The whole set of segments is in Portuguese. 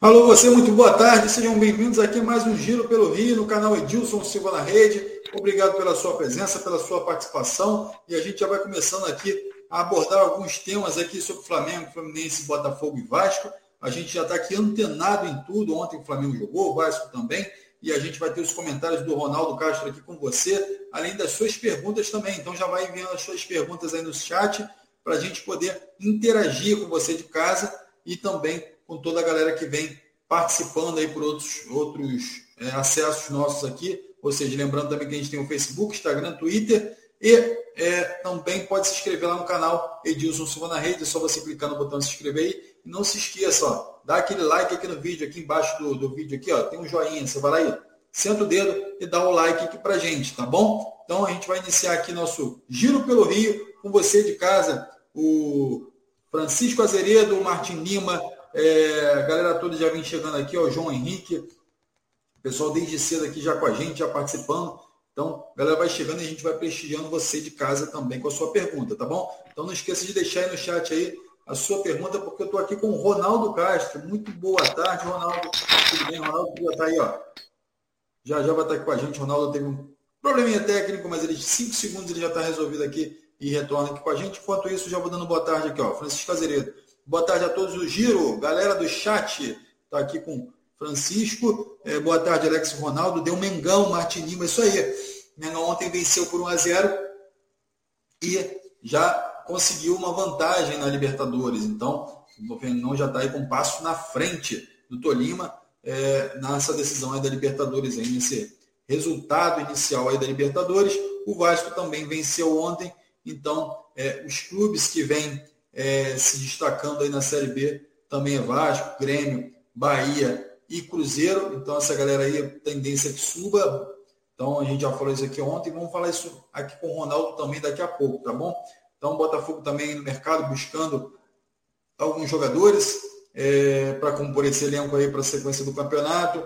Alô, você, muito boa tarde, sejam bem-vindos aqui a mais um Giro pelo Rio, no canal Edilson Silva na Rede. Obrigado pela sua presença, pela sua participação e a gente já vai começando aqui a abordar alguns temas aqui sobre Flamengo, Fluminense, Botafogo e Vasco. A gente já está aqui antenado em tudo, ontem o Flamengo jogou, o Vasco também, e a gente vai ter os comentários do Ronaldo Castro aqui com você, além das suas perguntas também. Então já vai enviando as suas perguntas aí no chat para a gente poder interagir com você de casa e também com toda a galera que vem participando aí por outros, outros é, acessos nossos aqui. Ou seja, lembrando também que a gente tem o Facebook, Instagram, Twitter e é, também pode se inscrever lá no canal Edilson Silva na Rede, é só você clicar no botão se inscrever aí. E não se esqueça, ó, dá aquele like aqui no vídeo, aqui embaixo do, do vídeo aqui, ó, tem um joinha, você vai lá aí, senta o dedo e dá o like aqui pra gente, tá bom? Então a gente vai iniciar aqui nosso Giro pelo Rio com você de casa, o Francisco Azeredo, o Martin Lima, é, galera toda já vem chegando aqui, ó, João Henrique, pessoal desde cedo aqui já com a gente, já participando. Então, a galera vai chegando e a gente vai prestigiando você de casa também com a sua pergunta, tá bom? Então não esqueça de deixar aí no chat aí a sua pergunta, porque eu estou aqui com o Ronaldo Castro. Muito boa tarde, Ronaldo. Tudo bem, Ronaldo? Já está aí, ó. Já já vai estar aqui com a gente. O Ronaldo teve um probleminha técnico, mas ele, cinco segundos ele já está resolvido aqui e retorna aqui com a gente. Enquanto isso, já vou dando boa tarde aqui, ó. Francisco Azeredo. Boa tarde a todos o Giro, galera do chat, está aqui com Francisco. É, boa tarde, Alex Ronaldo. Deu Mengão, Martin Lima, isso aí. Mengão ontem venceu por 1 a 0 e já conseguiu uma vantagem na Libertadores. Então, o Fernão já está aí com um passo na frente do Tolima é, nessa decisão aí da Libertadores, aí, nesse resultado inicial aí da Libertadores. O Vasco também venceu ontem, então é, os clubes que vêm é, se destacando aí na Série B também é Vasco, Grêmio, Bahia e Cruzeiro. Então essa galera aí, tendência que suba. Então a gente já falou isso aqui ontem, vamos falar isso aqui com o Ronaldo também daqui a pouco, tá bom? Então o Botafogo também no mercado buscando alguns jogadores é, para compor esse elenco aí para a sequência do campeonato.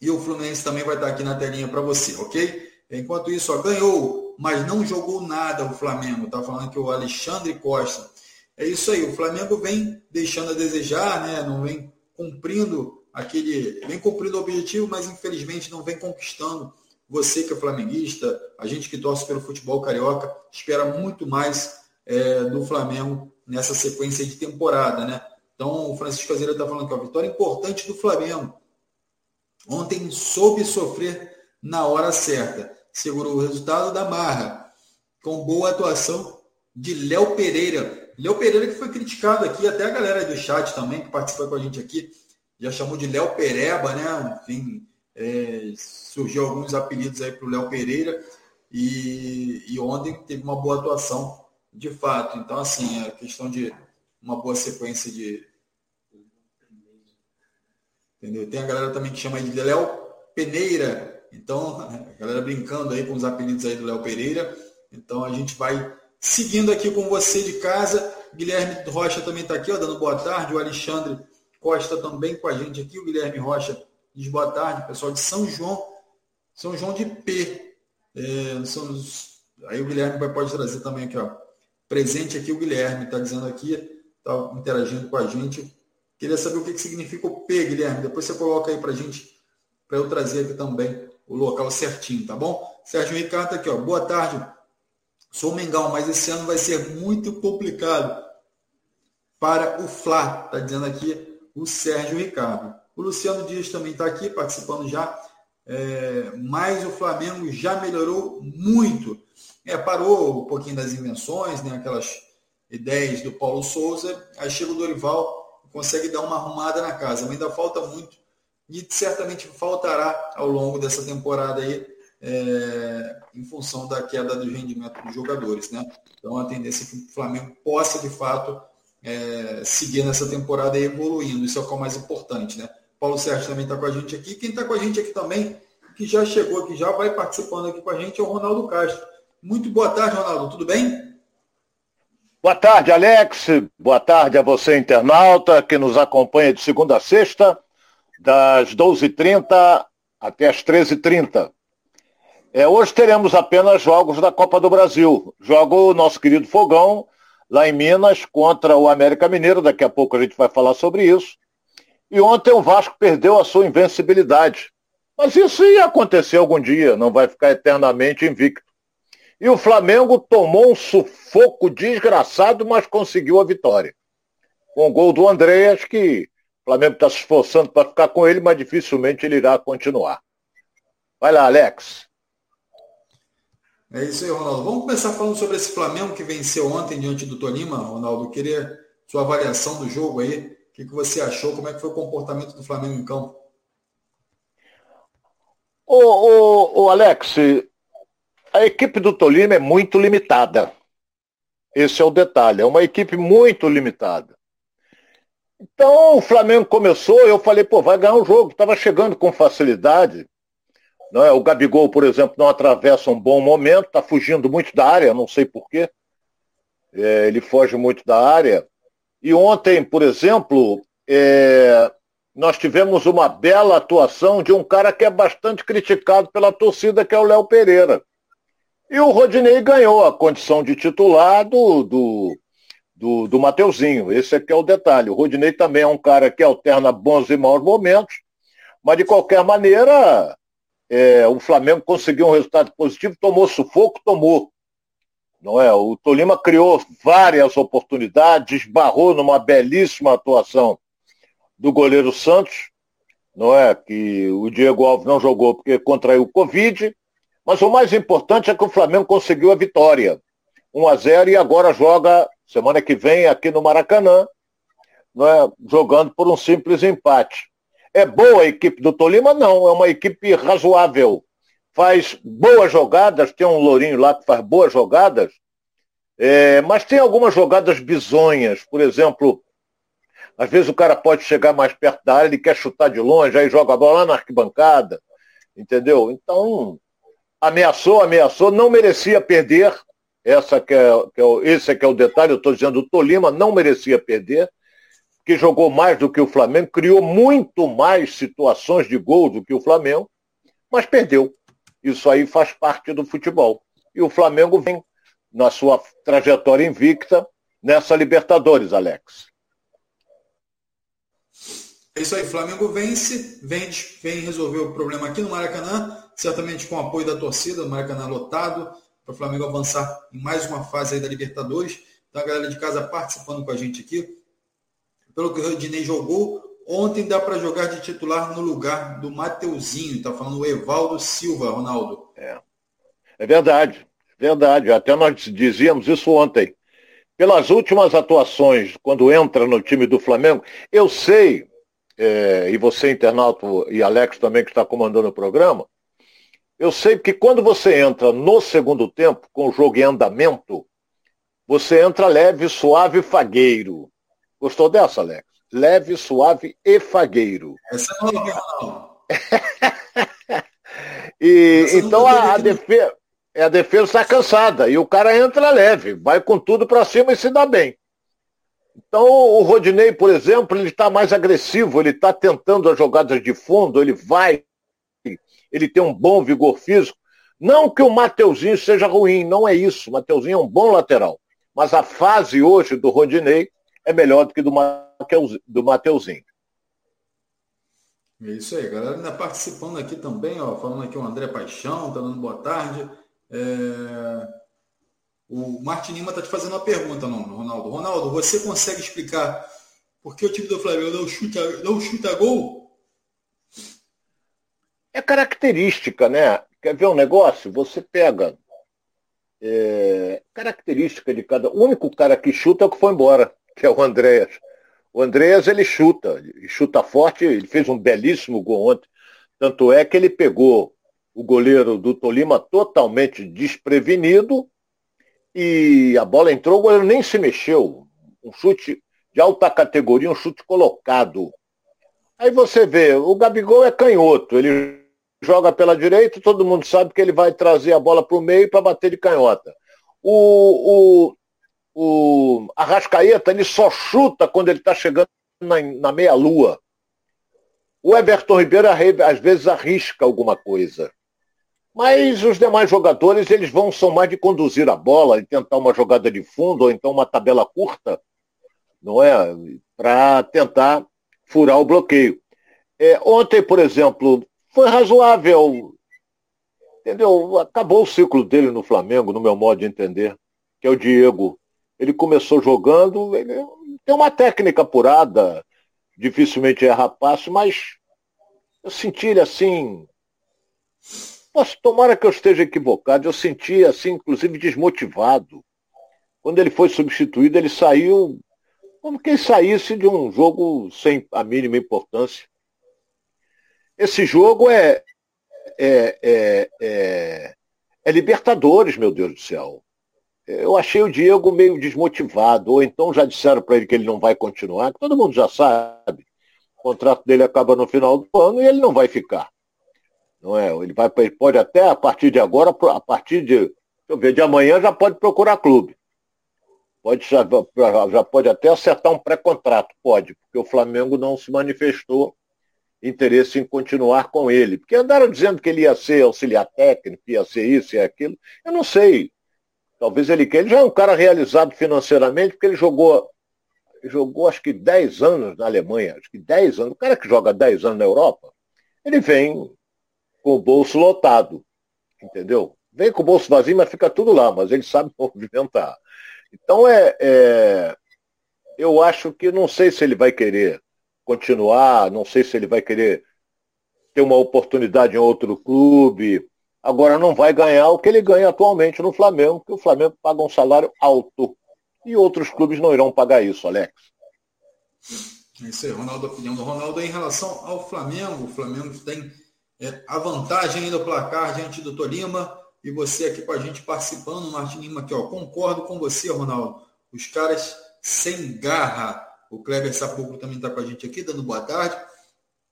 E o Fluminense também vai estar aqui na telinha para você, ok? Enquanto isso, ó, ganhou, mas não jogou nada o Flamengo. Tá falando que o Alexandre Costa é isso aí, o Flamengo vem deixando a desejar, né? não vem cumprindo aquele. vem cumprindo o objetivo, mas infelizmente não vem conquistando. Você que é flamenguista, a gente que torce pelo futebol carioca, espera muito mais é, do Flamengo nessa sequência de temporada. Né? Então o Francisco Azeira está falando que a vitória importante do Flamengo. Ontem soube sofrer na hora certa. Segurou o resultado da marra, com boa atuação de Léo Pereira, Léo Pereira que foi criticado aqui, até a galera do chat também, que participa com a gente aqui, já chamou de Léo Pereba, né? Enfim, é, surgiu alguns apelidos aí para o Léo Pereira e, e ontem teve uma boa atuação de fato. Então, assim, a questão de uma boa sequência de. Entendeu? Tem a galera também que chama de Léo Peneira. Então, a galera brincando aí com os apelidos aí do Léo Pereira. Então a gente vai Seguindo aqui com você de casa, Guilherme Rocha também está aqui, ó, dando boa tarde. O Alexandre Costa também com a gente aqui. O Guilherme Rocha diz boa tarde, pessoal de São João, São João de P. É, são, aí o Guilherme pode trazer também aqui, ó. Presente aqui o Guilherme, está dizendo aqui, está interagindo com a gente. Queria saber o que, que significa o P, Guilherme. Depois você coloca aí para a gente, para eu trazer aqui também o local certinho, tá bom? Sérgio Ricardo tá aqui, ó. Boa tarde. Sou Mengão, mas esse ano vai ser muito complicado. Para o Fla, está dizendo aqui o Sérgio Ricardo. O Luciano Dias também está aqui participando já, é, mas o Flamengo já melhorou muito. É, parou um pouquinho das invenções, né, aquelas ideias do Paulo Souza, aí chega o Dorival consegue dar uma arrumada na casa, mas ainda falta muito. E certamente faltará ao longo dessa temporada aí é, em função da queda do rendimento dos jogadores. Né? Então, a tendência é que o Flamengo possa, de fato, é, seguir nessa temporada e evoluindo. Isso é o que é o mais importante. Né? Paulo Sérgio também está com a gente aqui. Quem está com a gente aqui também, que já chegou aqui, já vai participando aqui com a gente, é o Ronaldo Castro. Muito boa tarde, Ronaldo. Tudo bem? Boa tarde, Alex. Boa tarde a você, internauta, que nos acompanha de segunda a sexta, das 12h30 até as 13h30. É, hoje teremos apenas jogos da Copa do Brasil. Joga o nosso querido Fogão, lá em Minas, contra o América Mineiro. Daqui a pouco a gente vai falar sobre isso. E ontem o Vasco perdeu a sua invencibilidade. Mas isso ia acontecer algum dia, não vai ficar eternamente invicto. E o Flamengo tomou um sufoco desgraçado, mas conseguiu a vitória. Com o gol do Andréas, que o Flamengo está se esforçando para ficar com ele, mas dificilmente ele irá continuar. Vai lá, Alex. É isso aí, Ronaldo. Vamos começar falando sobre esse Flamengo que venceu ontem diante do Tolima, Ronaldo. Eu queria sua avaliação do jogo aí. O que, que você achou? Como é que foi o comportamento do Flamengo em campo? O, o, o Alex, a equipe do Tolima é muito limitada. Esse é o detalhe. É uma equipe muito limitada. Então o Flamengo começou, eu falei, pô, vai ganhar um jogo. Estava chegando com facilidade. É? O Gabigol, por exemplo, não atravessa um bom momento, está fugindo muito da área, não sei porquê. É, ele foge muito da área. E ontem, por exemplo, é, nós tivemos uma bela atuação de um cara que é bastante criticado pela torcida, que é o Léo Pereira. E o Rodinei ganhou a condição de titular do, do, do, do Mateuzinho. Esse aqui é o detalhe. O Rodinei também é um cara que alterna bons e maus momentos, mas de qualquer maneira, é, o Flamengo conseguiu um resultado positivo, tomou sufoco, tomou. Não é? O Tolima criou várias oportunidades, esbarrou numa belíssima atuação do goleiro Santos, não é? Que o Diego Alves não jogou porque contraiu o Covid. Mas o mais importante é que o Flamengo conseguiu a vitória. 1 a 0 e agora joga semana que vem aqui no Maracanã, não é? jogando por um simples empate. É boa a equipe do Tolima? Não, é uma equipe razoável. Faz boas jogadas, tem um Lourinho lá que faz boas jogadas, é, mas tem algumas jogadas bizonhas. Por exemplo, às vezes o cara pode chegar mais perto da área, ele quer chutar de longe, aí joga a bola lá na arquibancada, entendeu? Então, ameaçou, ameaçou, não merecia perder. Essa que é, que é, esse é que é o detalhe, eu estou dizendo, o Tolima não merecia perder que jogou mais do que o Flamengo, criou muito mais situações de gol do que o Flamengo, mas perdeu. Isso aí faz parte do futebol. E o Flamengo vem na sua trajetória invicta nessa Libertadores, Alex. É isso aí, Flamengo vence, vem, vem resolver o problema aqui no Maracanã, certamente com o apoio da torcida, o Maracanã lotado, para o Flamengo avançar em mais uma fase da Libertadores. Então a galera de casa participando com a gente aqui pelo que o Rodinei jogou, ontem dá para jogar de titular no lugar do Mateuzinho. Está falando o Evaldo Silva, Ronaldo. É. é verdade, verdade. Até nós dizíamos isso ontem. Pelas últimas atuações, quando entra no time do Flamengo, eu sei, é, e você, internauta, e Alex também, que está comandando o programa, eu sei que quando você entra no segundo tempo, com o jogo em andamento, você entra leve, suave e fagueiro. Gostou dessa, Alex? Leve, suave e fagueiro. Essa é não. e, então a, a defesa. A defesa está cansada e o cara entra leve, vai com tudo para cima e se dá bem. Então o Rodinei, por exemplo, ele está mais agressivo, ele está tentando as jogadas de fundo, ele vai, ele tem um bom vigor físico. Não que o Mateuzinho seja ruim, não é isso. O Mateuzinho é um bom lateral. Mas a fase hoje do Rodinei é melhor do que do, do Mateuzinho. É isso aí, galera ainda participando aqui também, ó, falando aqui o André Paixão, tá dando boa tarde. É... O Martin Lima tá te fazendo uma pergunta, não, Ronaldo. Ronaldo, você consegue explicar por que o time do Flamengo não chuta, não chuta gol? É característica, né? Quer ver um negócio? Você pega é, característica de cada. O único cara que chuta é o que foi embora que é o Andréas. O Andréas, ele chuta, ele chuta forte, ele fez um belíssimo gol ontem. Tanto é que ele pegou o goleiro do Tolima totalmente desprevenido e a bola entrou, o goleiro nem se mexeu. Um chute de alta categoria, um chute colocado. Aí você vê, o Gabigol é canhoto, ele joga pela direita, todo mundo sabe que ele vai trazer a bola para o meio para bater de canhota. O, o, Arrascaeta ele só chuta quando ele está chegando na, na meia-lua. O Everton Ribeiro às vezes arrisca alguma coisa. Mas os demais jogadores, eles vão, são mais de conduzir a bola e tentar uma jogada de fundo ou então uma tabela curta, não é? Para tentar furar o bloqueio. É, ontem, por exemplo, foi razoável. Entendeu? Acabou o ciclo dele no Flamengo, no meu modo de entender, que é o Diego. Ele começou jogando, ele tem uma técnica apurada, dificilmente erra passe, mas eu senti ele assim. Posso, tomara que eu esteja equivocado, eu senti assim, inclusive, desmotivado. Quando ele foi substituído, ele saiu como quem saísse de um jogo sem a mínima importância. Esse jogo é, é, é, é, é Libertadores, meu Deus do céu. Eu achei o Diego meio desmotivado, ou então já disseram para ele que ele não vai continuar, que todo mundo já sabe. O contrato dele acaba no final do ano e ele não vai ficar. Não é? Ele, vai, ele pode até, a partir de agora, a partir de, ver, de amanhã já pode procurar clube. Pode, já, já pode até acertar um pré-contrato, pode, porque o Flamengo não se manifestou interesse em continuar com ele. Porque andaram dizendo que ele ia ser auxiliar técnico, ia ser isso e aquilo. Eu não sei. Talvez ele queira. Ele já é um cara realizado financeiramente, porque ele jogou, jogou acho que 10 anos na Alemanha, acho que 10 anos. O cara que joga 10 anos na Europa, ele vem com o bolso lotado. Entendeu? Vem com o bolso vazio, mas fica tudo lá, mas ele sabe movimentar. Então é, é, eu acho que não sei se ele vai querer continuar, não sei se ele vai querer ter uma oportunidade em outro clube. Agora não vai ganhar o que ele ganha atualmente no Flamengo, porque o Flamengo paga um salário alto. E outros clubes não irão pagar isso, Alex. É isso aí, Ronaldo, opinião do Ronaldo em relação ao Flamengo. O Flamengo tem é, a vantagem ainda do placar diante do Tolima. E você aqui com a gente participando, Martin Lima aqui, ó. Concordo com você, Ronaldo. Os caras sem garra. O Kleber Sapulcro também está com a gente aqui, dando boa tarde.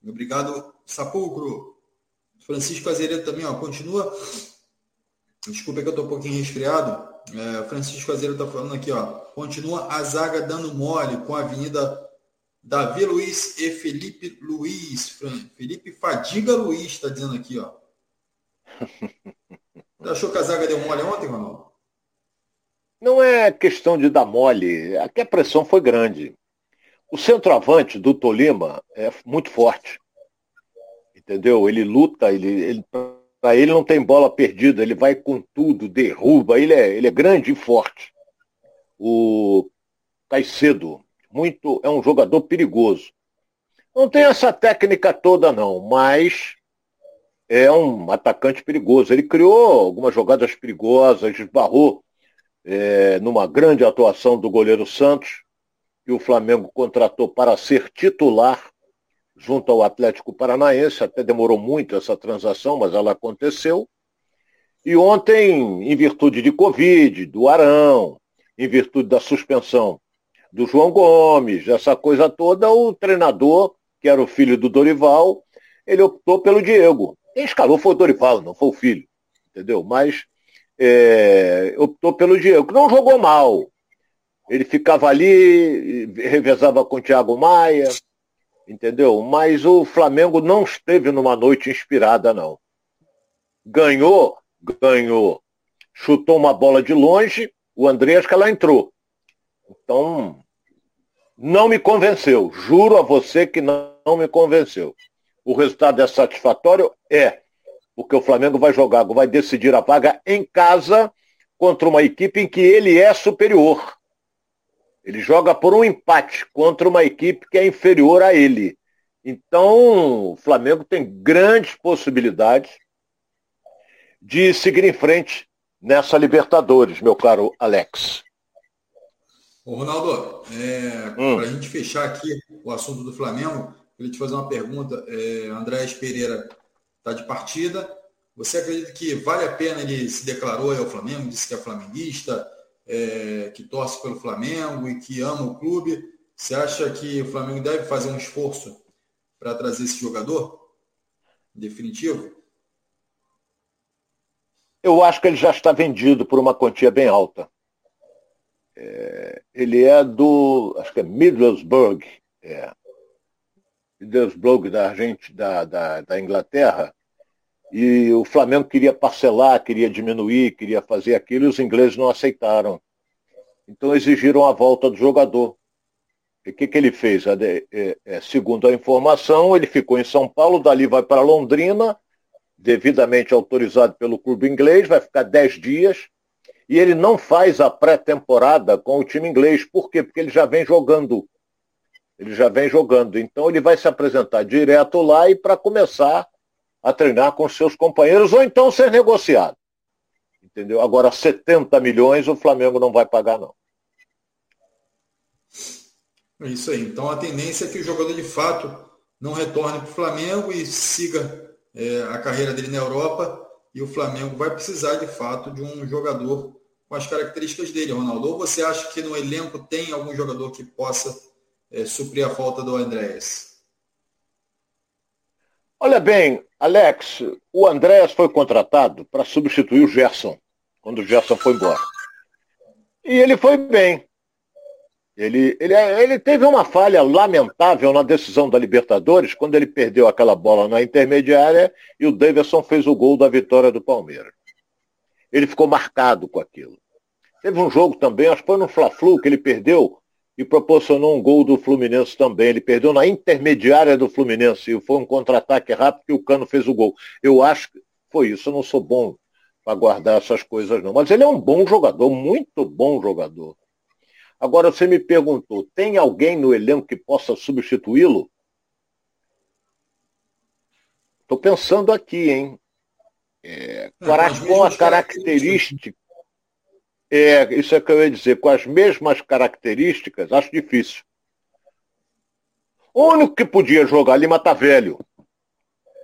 Obrigado, Sapulcro. Francisco Azeredo também, ó, continua. Desculpa que eu estou um pouquinho resfriado. É, Francisco Azeredo está falando aqui, ó. Continua a zaga dando mole com a Avenida Davi Luiz e Felipe Luiz. Felipe Fadiga Luiz está dizendo aqui, ó. Você achou que a zaga deu mole ontem, Ronaldo? Não é questão de dar mole. Aqui a pressão foi grande. O centroavante do Tolima é muito forte. Entendeu? Ele luta, ele, ele para ele não tem bola perdida, ele vai com tudo, derruba, ele é, ele é grande e forte. O Caicedo, muito, é um jogador perigoso. Não tem essa técnica toda não, mas é um atacante perigoso. Ele criou algumas jogadas perigosas, esbarrou é, numa grande atuação do goleiro Santos, que o Flamengo contratou para ser titular junto ao Atlético Paranaense. Até demorou muito essa transação, mas ela aconteceu. E ontem, em virtude de Covid, do Arão, em virtude da suspensão do João Gomes, essa coisa toda, o treinador, que era o filho do Dorival, ele optou pelo Diego. Quem escalou foi o Dorival, não foi o filho, entendeu? Mas é, optou pelo Diego, que não jogou mal. Ele ficava ali, revezava com o Thiago Maia, entendeu? Mas o Flamengo não esteve numa noite inspirada, não. Ganhou, ganhou. Chutou uma bola de longe, o Andrés que ela entrou. Então, não me convenceu. Juro a você que não, não me convenceu o resultado é satisfatório? É. Porque o Flamengo vai jogar, vai decidir a vaga em casa contra uma equipe em que ele é superior. Ele joga por um empate contra uma equipe que é inferior a ele. Então, o Flamengo tem grandes possibilidades de seguir em frente nessa Libertadores, meu caro Alex. Ô Ronaldo, é, hum. para a gente fechar aqui o assunto do Flamengo, Queria te fazer uma pergunta. É, Andrés Pereira está de partida. Você acredita que vale a pena ele se declarou ao Flamengo, disse que é flamenguista, é, que torce pelo Flamengo e que ama o clube? Você acha que o Flamengo deve fazer um esforço para trazer esse jogador? Definitivo? Eu acho que ele já está vendido por uma quantia bem alta. É, ele é do, acho que é Middlesbrough, é, Middlesbrough da, gente, da, da, da Inglaterra, e o Flamengo queria parcelar, queria diminuir, queria fazer aquilo, e os ingleses não aceitaram. Então exigiram a volta do jogador. o que, que ele fez? É, é, segundo a informação, ele ficou em São Paulo, dali vai para Londrina, devidamente autorizado pelo clube inglês, vai ficar 10 dias, e ele não faz a pré-temporada com o time inglês. Por quê? Porque ele já vem jogando. Ele já vem jogando. Então ele vai se apresentar direto lá e para começar a treinar com seus companheiros, ou então ser negociado. Entendeu? Agora, 70 milhões o Flamengo não vai pagar, não. É isso aí. Então a tendência é que o jogador de fato não retorne para o Flamengo e siga é, a carreira dele na Europa. E o Flamengo vai precisar de fato de um jogador com as características dele, Ronaldo. Ou você acha que no elenco tem algum jogador que possa é, suprir a falta do Andréas? Olha bem, Alex, o Andréas foi contratado para substituir o Gerson, quando o Gerson foi embora. E ele foi bem. Ele, ele, ele teve uma falha lamentável na decisão da Libertadores, quando ele perdeu aquela bola na intermediária e o Davidson fez o gol da vitória do Palmeiras. Ele ficou marcado com aquilo. Teve um jogo também, acho que foi no Fla-Flu, que ele perdeu e proporcionou um gol do Fluminense também. Ele perdeu na intermediária do Fluminense e foi um contra-ataque rápido que o Cano fez o gol. Eu acho que foi isso. Eu não sou bom para guardar essas coisas, não. Mas ele é um bom jogador, muito bom jogador. Agora, você me perguntou, tem alguém no elenco que possa substituí-lo? Estou pensando aqui, hein? É, com a característica. É, isso é que eu ia dizer, com as mesmas características, acho difícil. O único que podia jogar Lima tá velho.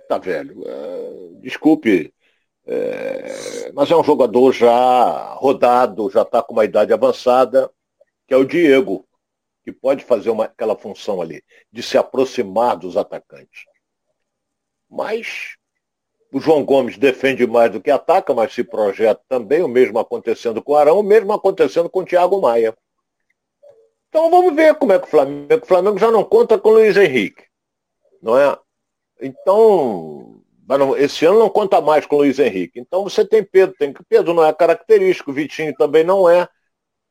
Tá velho. É, desculpe. É, mas é um jogador já rodado, já está com uma idade avançada que é o Diego, que pode fazer uma, aquela função ali, de se aproximar dos atacantes. Mas o João Gomes defende mais do que ataca, mas se projeta também, o mesmo acontecendo com o Arão, o mesmo acontecendo com o Thiago Maia. Então vamos ver como é que o Flamengo. O Flamengo já não conta com o Luiz Henrique. Não é? Então, esse ano não conta mais com o Luiz Henrique. Então você tem Pedro, tem que Pedro não é característico, o Vitinho também não é.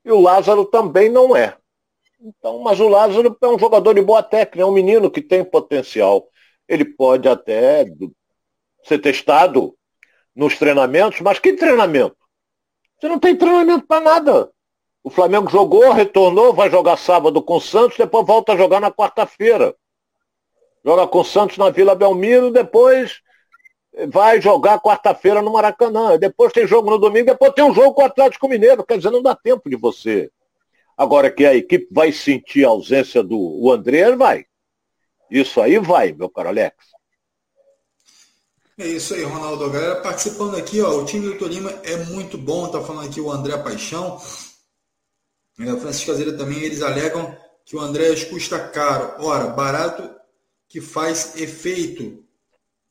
E o Lázaro também não é. Então, mas o Lázaro é um jogador de boa técnica, é um menino que tem potencial. Ele pode até ser testado nos treinamentos, mas que treinamento? Você não tem treinamento para nada. O Flamengo jogou, retornou, vai jogar sábado com o Santos, depois volta a jogar na quarta-feira. Joga com o Santos na Vila Belmiro, depois vai jogar quarta-feira no Maracanã. Depois tem jogo no domingo, depois tem um jogo com o Atlético Mineiro. Quer dizer, não dá tempo de você. Agora que a equipe vai sentir a ausência do o André, vai. Isso aí vai, meu caro Alex. É isso aí, Ronaldo. Galera participando aqui, ó, o time do Tolima é muito bom, tá falando aqui o André Paixão. É, o Francisco Azeira também, eles alegam que o André custa caro. Ora, barato que faz efeito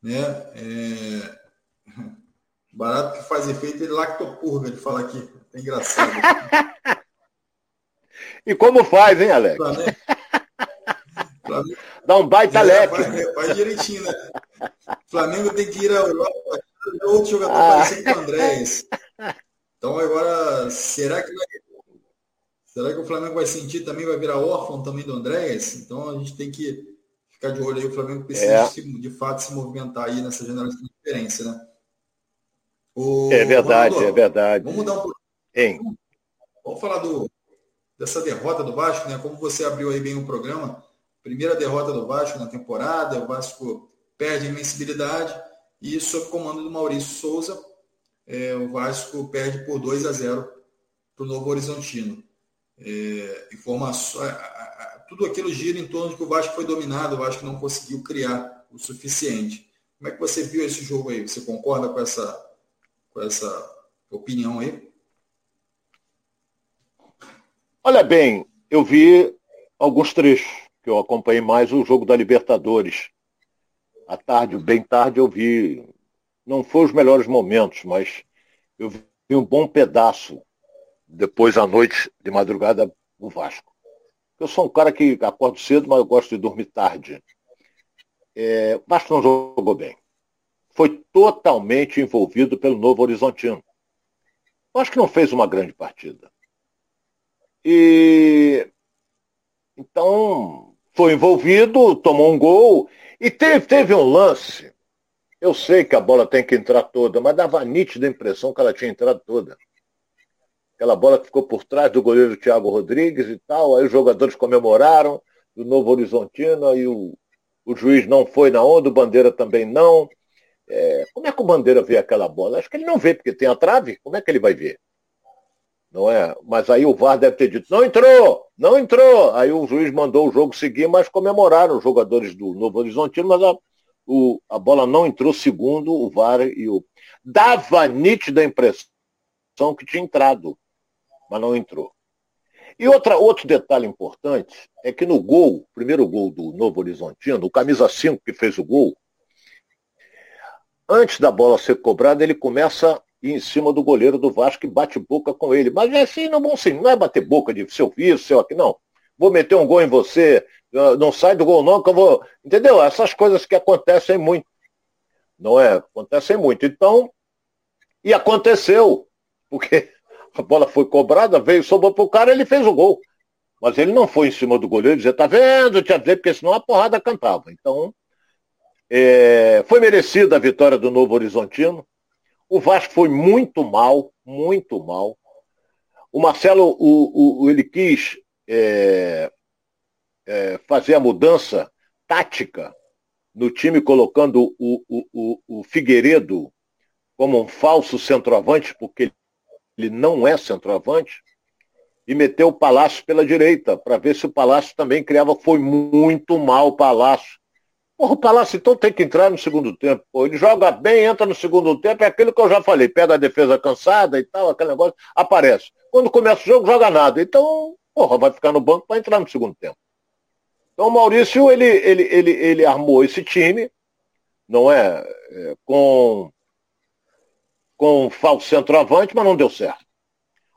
né? É... Barato que faz efeito é lactopurga, ele fala aqui. É engraçado. e como faz, hein, Alex? Flamengo... Flamengo... Dá um baita é, leque. Faz, faz, direitinho, né? Flamengo tem que ir a Europa outro jogador ah. parecido com o Andrés. Então agora, será que vai... Será que o Flamengo vai sentir também, vai virar órfão também do Andrés? Então a gente tem que ficar de olho aí, o Flamengo precisa é. de fato se movimentar aí nessa geração de diferença, né? O, é verdade, é verdade. Vamos mudar um pouquinho. Vamos falar do, dessa derrota do Vasco, né? Como você abriu aí bem o programa, primeira derrota do Vasco na temporada, o Vasco perde a invencibilidade e sob comando do Maurício Souza, é, o Vasco perde por 2 a 0 para o Novo Horizontino. É, informações, tudo aquilo gira em torno de que o Vasco foi dominado, o Vasco não conseguiu criar o suficiente. Como é que você viu esse jogo aí? Você concorda com essa, com essa opinião aí? Olha bem, eu vi alguns trechos, que eu acompanhei mais o jogo da Libertadores. À tarde, bem tarde, eu vi. Não foi os melhores momentos, mas eu vi um bom pedaço depois à noite, de madrugada, o Vasco. Eu sou um cara que acordo cedo, mas eu gosto de dormir tarde. É, o Vasco não jogou bem. Foi totalmente envolvido pelo Novo Horizontino. Eu acho que não fez uma grande partida. E Então, foi envolvido, tomou um gol e teve, teve um lance. Eu sei que a bola tem que entrar toda, mas dava nítida impressão que ela tinha entrado toda. Aquela bola que ficou por trás do goleiro Thiago Rodrigues e tal, aí os jogadores comemoraram do Novo Horizontino, aí o, o juiz não foi na onda, o Bandeira também não. É, como é que o Bandeira vê aquela bola? Acho que ele não vê, porque tem a trave, como é que ele vai ver? Não é? Mas aí o VAR deve ter dito, não entrou, não entrou. Aí o juiz mandou o jogo seguir, mas comemoraram os jogadores do Novo Horizontino, mas a, o, a bola não entrou segundo o VAR e o. Dava nítida impressão que tinha entrado, mas não entrou. E outra, outro detalhe importante é que no gol, primeiro gol do Novo Horizontino, o camisa 5 que fez o gol, antes da bola ser cobrada, ele começa em cima do goleiro do Vasco e bate boca com ele. Mas é assim, no bom sim, não é bater boca de seu filho, seu aqui, não. Vou meter um gol em você, não sai do gol não, que eu vou. Entendeu? Essas coisas que acontecem muito. Não é? Acontecem muito. Então, e aconteceu, porque a bola foi cobrada, veio, sobrou pro cara, ele fez o gol. Mas ele não foi em cima do goleiro dizer, tá vendo, te avisei, porque senão a porrada cantava. Então, é, foi merecida a vitória do Novo Horizontino. O Vasco foi muito mal, muito mal. O Marcelo, o, o ele quis é, é, fazer a mudança tática no time, colocando o, o, o, Figueiredo como um falso centroavante, porque ele não é centroavante, e meteu o Palácio pela direita, para ver se o Palácio também criava. Foi muito mal o Palácio. O Palácio então tem que entrar no segundo tempo. Pô, ele joga bem, entra no segundo tempo, é aquilo que eu já falei, pega a defesa cansada e tal, aquele negócio, aparece. Quando começa o jogo, joga nada. Então, porra, vai ficar no banco para entrar no segundo tempo. Então o Maurício, ele, ele, ele, ele armou esse time, não é? é com, com falso centroavante, mas não deu certo.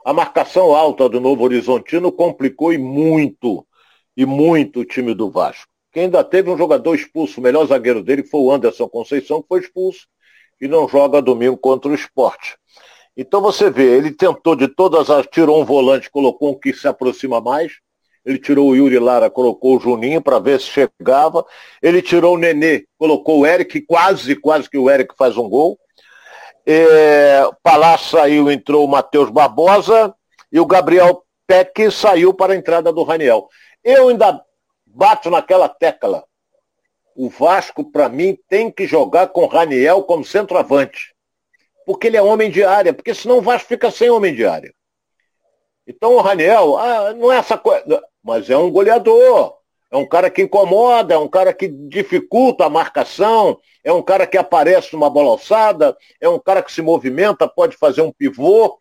A marcação alta do Novo Horizontino complicou e muito, e muito o time do Vasco que ainda teve um jogador expulso, o melhor zagueiro dele foi o Anderson Conceição, que foi expulso e não joga domingo contra o esporte. Então você vê, ele tentou de todas as. tirou um volante, colocou um que se aproxima mais. Ele tirou o Yuri Lara, colocou o Juninho para ver se chegava. Ele tirou o Nenê, colocou o Eric, quase, quase que o Eric faz um gol. É, Palácio saiu, entrou o Matheus Barbosa e o Gabriel Peck saiu para a entrada do Raniel. Eu ainda bato naquela tecla. O Vasco, para mim, tem que jogar com Raniel como centroavante. Porque ele é homem de área, porque senão o Vasco fica sem homem de área. Então o Raniel, ah, não é essa coisa, mas é um goleador. É um cara que incomoda, é um cara que dificulta a marcação, é um cara que aparece numa bola alçada, é um cara que se movimenta, pode fazer um pivô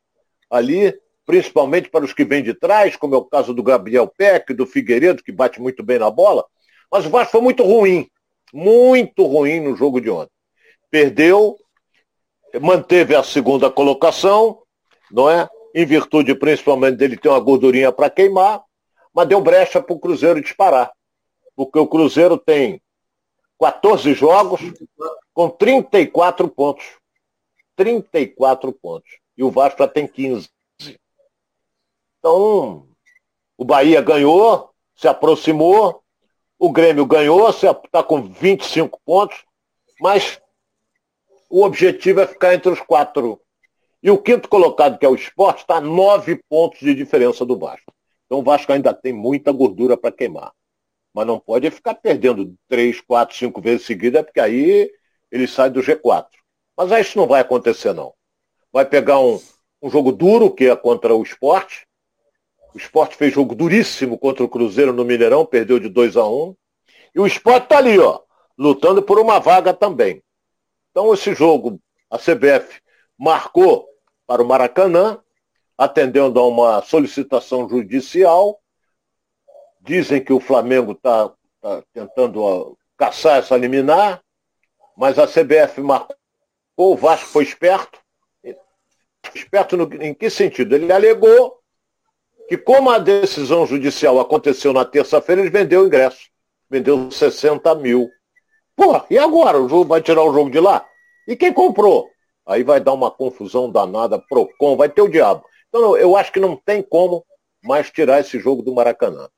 ali principalmente para os que vêm de trás, como é o caso do Gabriel Peck, do Figueiredo, que bate muito bem na bola. Mas o Vasco foi muito ruim, muito ruim no jogo de ontem. Perdeu, manteve a segunda colocação, não é? Em virtude principalmente dele ter uma gordurinha para queimar, mas deu brecha para o Cruzeiro disparar. Porque o Cruzeiro tem 14 jogos com 34 pontos. 34 pontos. E o Vasco já tem 15. Então, o Bahia ganhou, se aproximou, o Grêmio ganhou, está com 25 pontos, mas o objetivo é ficar entre os quatro. E o quinto colocado, que é o esporte, está a nove pontos de diferença do Vasco. Então o Vasco ainda tem muita gordura para queimar. Mas não pode ficar perdendo três, quatro, cinco vezes seguida, porque aí ele sai do G4. Mas isso não vai acontecer, não. Vai pegar um, um jogo duro, que é contra o esporte, o esporte fez jogo duríssimo contra o Cruzeiro no Mineirão, perdeu de 2 a 1 um, E o esporte está ali, ó, lutando por uma vaga também. Então esse jogo, a CBF marcou para o Maracanã, atendendo a uma solicitação judicial. Dizem que o Flamengo está tá tentando caçar essa liminar, mas a CBF marcou, o Vasco foi esperto. Esperto no, em que sentido? Ele alegou que como a decisão judicial aconteceu na terça-feira, ele vendeu o ingresso. Vendeu 60 mil. Porra, e agora? O jogo vai tirar o jogo de lá? E quem comprou? Aí vai dar uma confusão danada, PROCON, vai ter o diabo. Então eu acho que não tem como mais tirar esse jogo do Maracanã.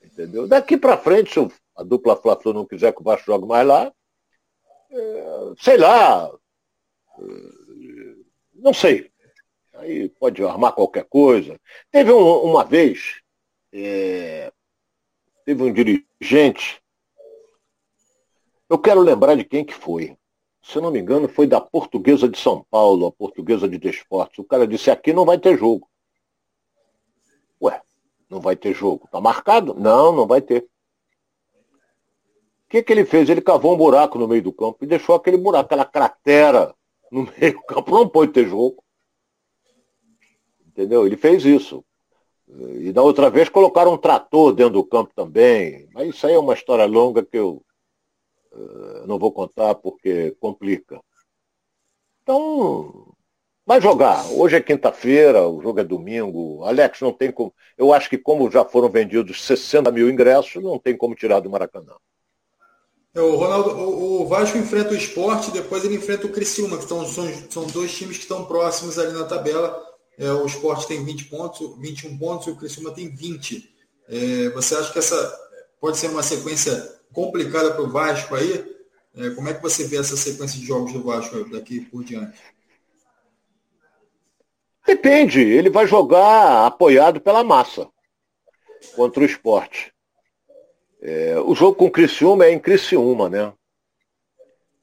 Entendeu? Daqui para frente, se a dupla fla não quiser que o Vasco jogue mais lá, é, sei lá, é, não sei. Aí pode armar qualquer coisa. Teve um, uma vez, é, teve um dirigente, eu quero lembrar de quem que foi. Se não me engano, foi da Portuguesa de São Paulo, a Portuguesa de Desportos. O cara disse, aqui não vai ter jogo. Ué, não vai ter jogo. Tá marcado? Não, não vai ter. O que, que ele fez? Ele cavou um buraco no meio do campo e deixou aquele buraco, aquela cratera no meio do campo. Não pode ter jogo. Entendeu? Ele fez isso. E da outra vez colocaram um trator dentro do campo também. Mas isso aí é uma história longa que eu uh, não vou contar porque complica. Então, vai jogar. Hoje é quinta-feira, o jogo é domingo. Alex, não tem como. Eu acho que como já foram vendidos 60 mil ingressos, não tem como tirar do Maracanã. É, o Ronaldo, o, Vasco enfrenta o esporte, depois ele enfrenta o Criciúma, que estão, são, são dois times que estão próximos ali na tabela. É, o esporte tem 20 pontos, 21 pontos e o Criciúma tem 20. É, você acha que essa pode ser uma sequência complicada para o Vasco aí? É, como é que você vê essa sequência de jogos do Vasco daqui por diante? Depende, ele vai jogar apoiado pela massa contra o esporte. É, o jogo com Criciúma é em Criciúma, né?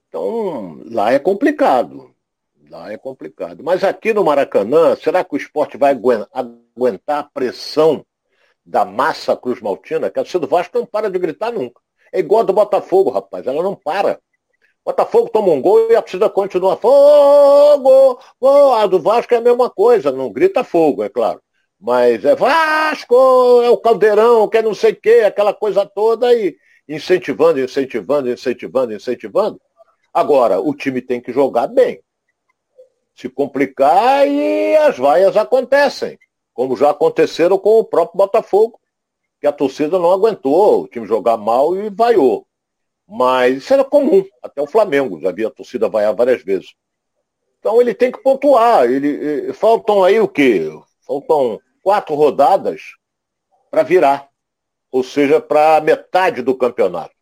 Então, lá é complicado. É complicado. Mas aqui no Maracanã, será que o esporte vai aguentar a pressão da massa Cruz Maltina? Que a torcida do Vasco não para de gritar nunca. É igual a do Botafogo, rapaz. Ela não para. Botafogo toma um gol e a torcida continua fogo! A do Vasco é a mesma coisa, não grita fogo, é claro. Mas é Vasco, é o caldeirão, que é não sei o quê, aquela coisa toda e incentivando, incentivando, incentivando, incentivando. Agora, o time tem que jogar bem. Se complicar e as vaias acontecem, como já aconteceram com o próprio Botafogo, que a torcida não aguentou o time jogar mal e vaiou. Mas isso era comum, até o Flamengo, já havia a torcida vaiar várias vezes. Então ele tem que pontuar. Ele, faltam aí o quê? Faltam quatro rodadas para virar, ou seja, para metade do campeonato.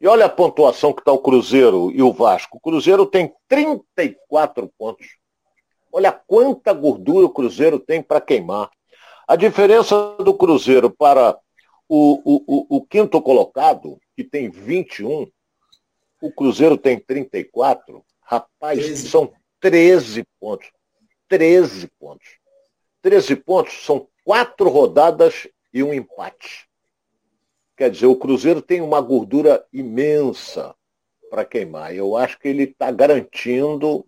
E olha a pontuação que está o Cruzeiro e o Vasco. O Cruzeiro tem 34 pontos. Olha quanta gordura o Cruzeiro tem para queimar. A diferença do Cruzeiro para o, o, o, o, quinto colocado, que tem 21, o Cruzeiro tem 34. Rapaz, 13. são 13 pontos. 13 pontos. 13 pontos são quatro rodadas e um empate. Quer dizer, o Cruzeiro tem uma gordura imensa para queimar. Eu acho que ele está garantindo.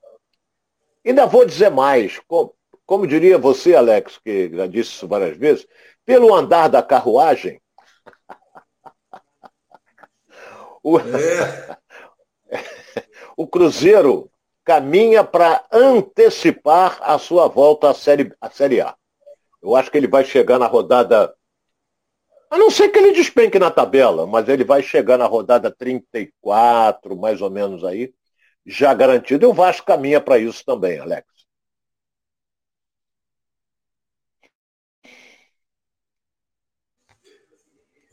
Ainda vou dizer mais, como, como, diria você, Alex, que já disse isso várias vezes, pelo andar da carruagem. o, é. o Cruzeiro caminha para antecipar a sua volta à série, à série A. Eu acho que ele vai chegar na rodada. A não ser que ele despenque na tabela, mas ele vai chegar na rodada 34, mais ou menos aí, já garantido. E o Vasco caminha para isso também, Alex.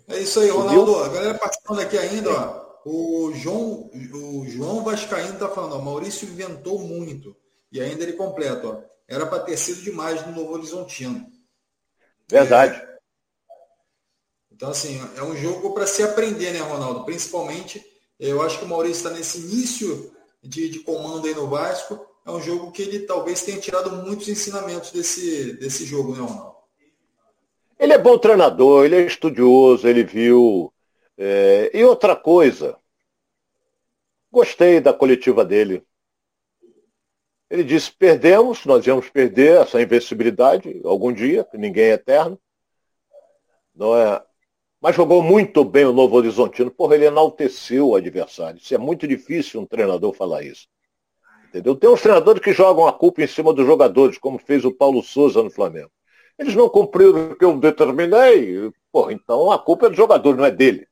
É isso aí, Ronaldo. A galera participando aqui ainda, ó. O João, o João Vascaíno está falando, ó, Maurício inventou muito. E ainda ele completa, ó, era para ter sido demais no Novo Horizontino. Verdade. Então, assim, é um jogo para se aprender, né, Ronaldo? Principalmente, eu acho que o Maurício está nesse início de, de comando aí no Vasco. É um jogo que ele talvez tenha tirado muitos ensinamentos desse, desse jogo, né, Ronaldo? Ele é bom treinador, ele é estudioso, ele viu é, e outra coisa, gostei da coletiva dele. Ele disse: perdemos, nós íamos perder essa invencibilidade algum dia, ninguém é eterno. Não é? Mas jogou muito bem o Novo Horizontino. Porra, ele enalteceu o adversário. Isso é muito difícil um treinador falar isso. Entendeu? Tem uns treinadores que jogam a culpa em cima dos jogadores, como fez o Paulo Souza no Flamengo. Eles não cumpriram o que eu determinei. Porra, então a culpa é do jogador, não é dele.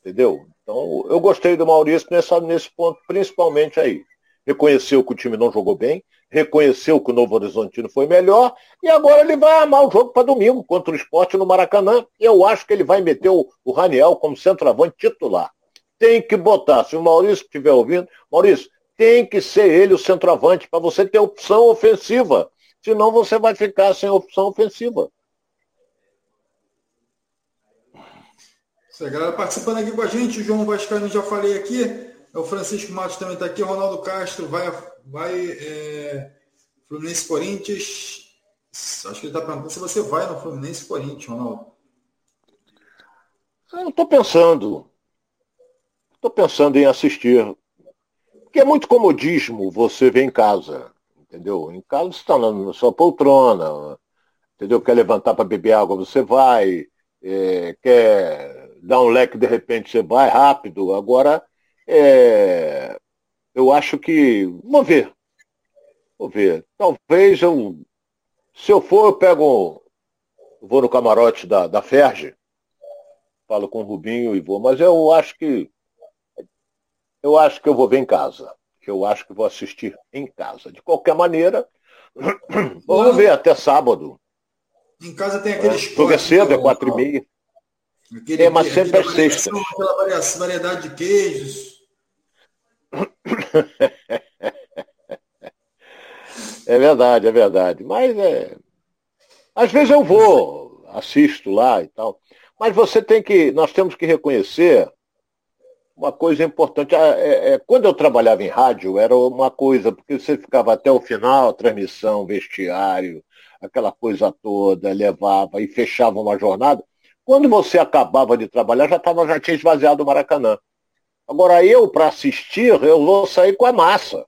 Entendeu? Então, eu gostei do Maurício nessa, nesse ponto, principalmente aí. Reconheceu que o time não jogou bem, reconheceu que o Novo Horizontino foi melhor e agora ele vai armar o jogo para domingo contra o esporte no Maracanã. Eu acho que ele vai meter o, o Raniel como centroavante titular. Tem que botar. Se o Maurício estiver ouvindo, Maurício, tem que ser ele o centroavante para você ter opção ofensiva. Senão você vai ficar sem opção ofensiva. Essa galera participando aqui com a gente, o João Vascaíno já falei aqui. É o Francisco Matos também está aqui, Ronaldo Castro vai, vai é, Fluminense Corinthians. Acho que ele está perguntando se você vai no Fluminense Corinthians, Ronaldo. Eu estou pensando. Estou pensando em assistir. Porque é muito comodismo você ver em casa. Entendeu? Em casa você está na sua poltrona. Entendeu? Quer levantar para beber água, você vai. É, quer dar um leque, de repente você vai rápido. Agora é, eu acho que. Vamos ver. Vou ver. Talvez eu. Se eu for, eu pego. Vou no camarote da, da Ferge. Falo com o Rubinho e vou. Mas eu acho que. Eu acho que eu vou ver em casa. Eu acho que vou assistir em casa. De qualquer maneira, vamos ver até sábado. Em casa tem aquele é, esporte. é cedo, é quatro e meia. Aquele, é, mas sempre é sexta. Aquela variedade de queijos. É verdade, é verdade. Mas é. Às vezes eu vou, assisto lá e tal. Mas você tem que. Nós temos que reconhecer uma coisa importante. Ah, é, é, quando eu trabalhava em rádio, era uma coisa, porque você ficava até o final, transmissão, vestiário, aquela coisa toda, levava e fechava uma jornada. Quando você acabava de trabalhar, já, tava, já tinha esvaziado o Maracanã. Agora eu, para assistir, eu vou sair com a massa.